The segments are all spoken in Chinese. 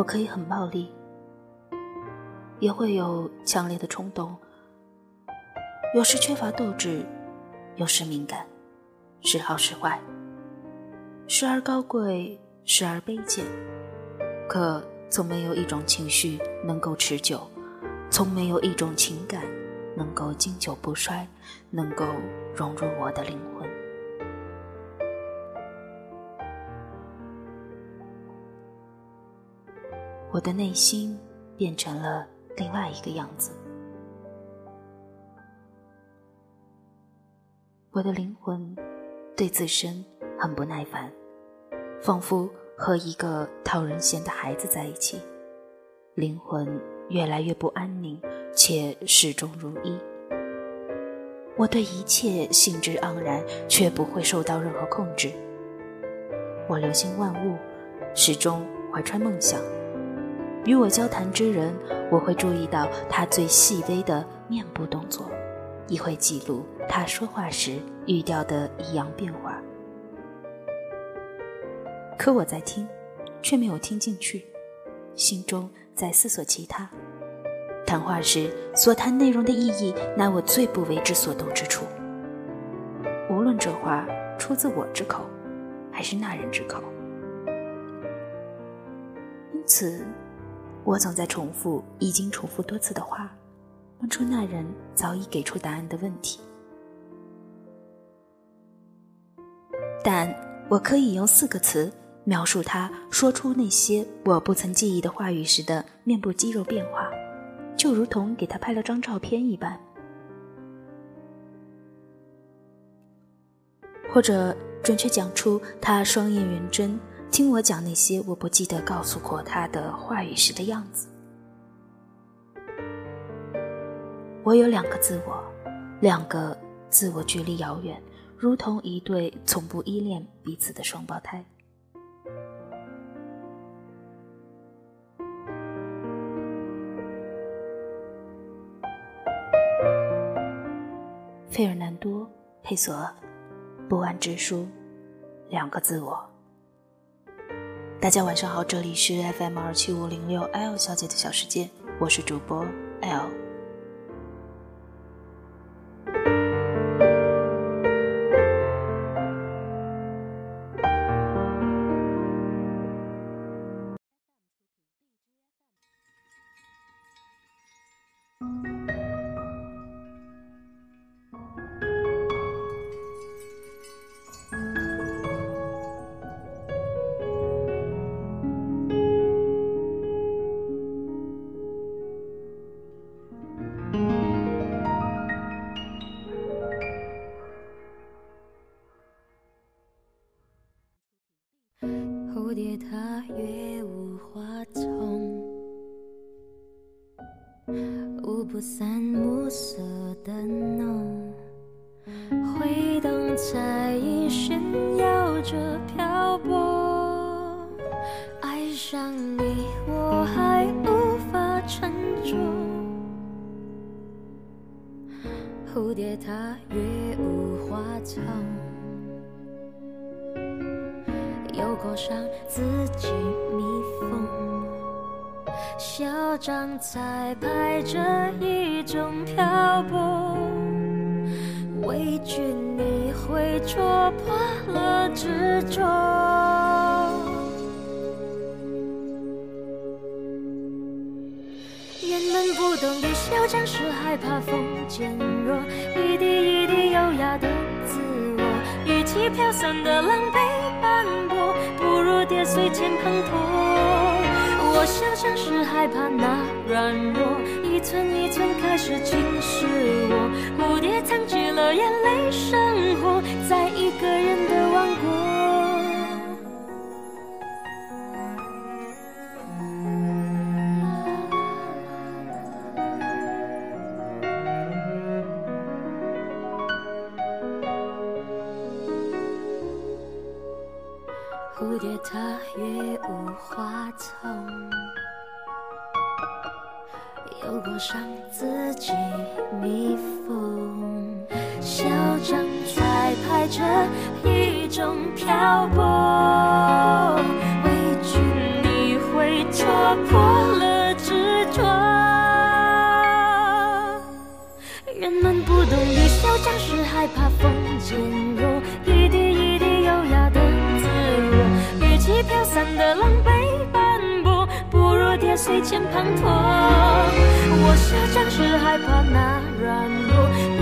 我可以很暴力，也会有强烈的冲动，有时缺乏斗志，有时敏感，时好时坏，时而高贵，时而卑贱，可从没有一种情绪能够持久，从没有一种情感能够经久不衰，能够融入我的灵魂。我的内心变成了另外一个样子，我的灵魂对自身很不耐烦，仿佛和一个讨人嫌的孩子在一起，灵魂越来越不安宁，且始终如一。我对一切兴致盎然，却不会受到任何控制。我留心万物，始终怀揣梦想。与我交谈之人，我会注意到他最细微的面部动作，亦会记录他说话时语调的异样变化。可我在听，却没有听进去，心中在思索其他。谈话时所谈内容的意义，乃我最不为之所动之处。无论这话出自我之口，还是那人之口，因此。我总在重复已经重复多次的话，问出那人早已给出答案的问题。但我可以用四个词描述他说出那些我不曾记忆的话语时的面部肌肉变化，就如同给他拍了张照片一般，或者准确讲出他双眼圆睁。听我讲那些我不记得告诉过他的话语时的样子。我有两个自我，两个自我距离遥远，如同一对从不依恋彼此的双胞胎。费尔南多·佩索，不安之书，两个自我。大家晚上好，这里是 FM 二七五零六 L 小姐的小世界，我是主播 L。蝴蝶它越无花丛，舞步散暮色的浓，挥动彩衣炫耀着漂泊。爱上你，我还无法沉着。蝴蝶它越无花丛。又裹上自己密封，嚣张彩排着一种漂泊，畏惧你会戳破了执着。原本不懂得嚣张是害怕风渐弱，一滴一滴优雅的自我，语气飘散的狼狈。跌碎前滂沱，我想象是害怕那软弱，一寸一寸开始侵蚀我。蝴蝶藏起了眼泪，生活在一个人的王国。蝶它越无花丛，又裹上自己蜜蜂，嚣张在拍着一种漂泊，畏惧你会戳。破了执着。人们不懂雨小将是害怕风渐的狼狈斑驳，不如跌碎前滂沱。我小将士害怕那软弱，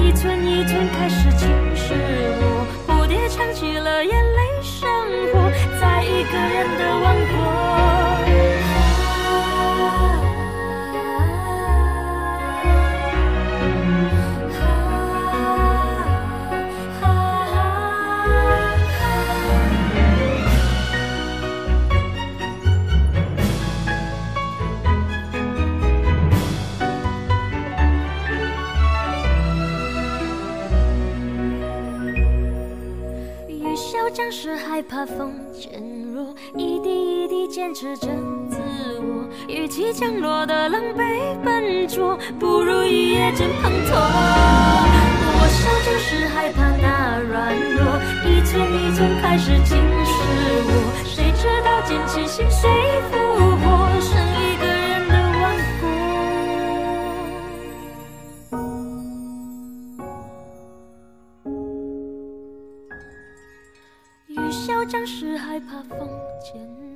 一寸一寸开始侵蚀我，蝴蝶唱起了眼泪生活，在一个人的王国。雨小将士害怕风渐弱，一滴一滴坚持着自我。与其降落的狼狈笨拙，不如一夜间滂沱。我笑，就是害怕那软弱，一寸一寸开始侵蚀我。谁知道坚持心碎国。雨小将士害怕风渐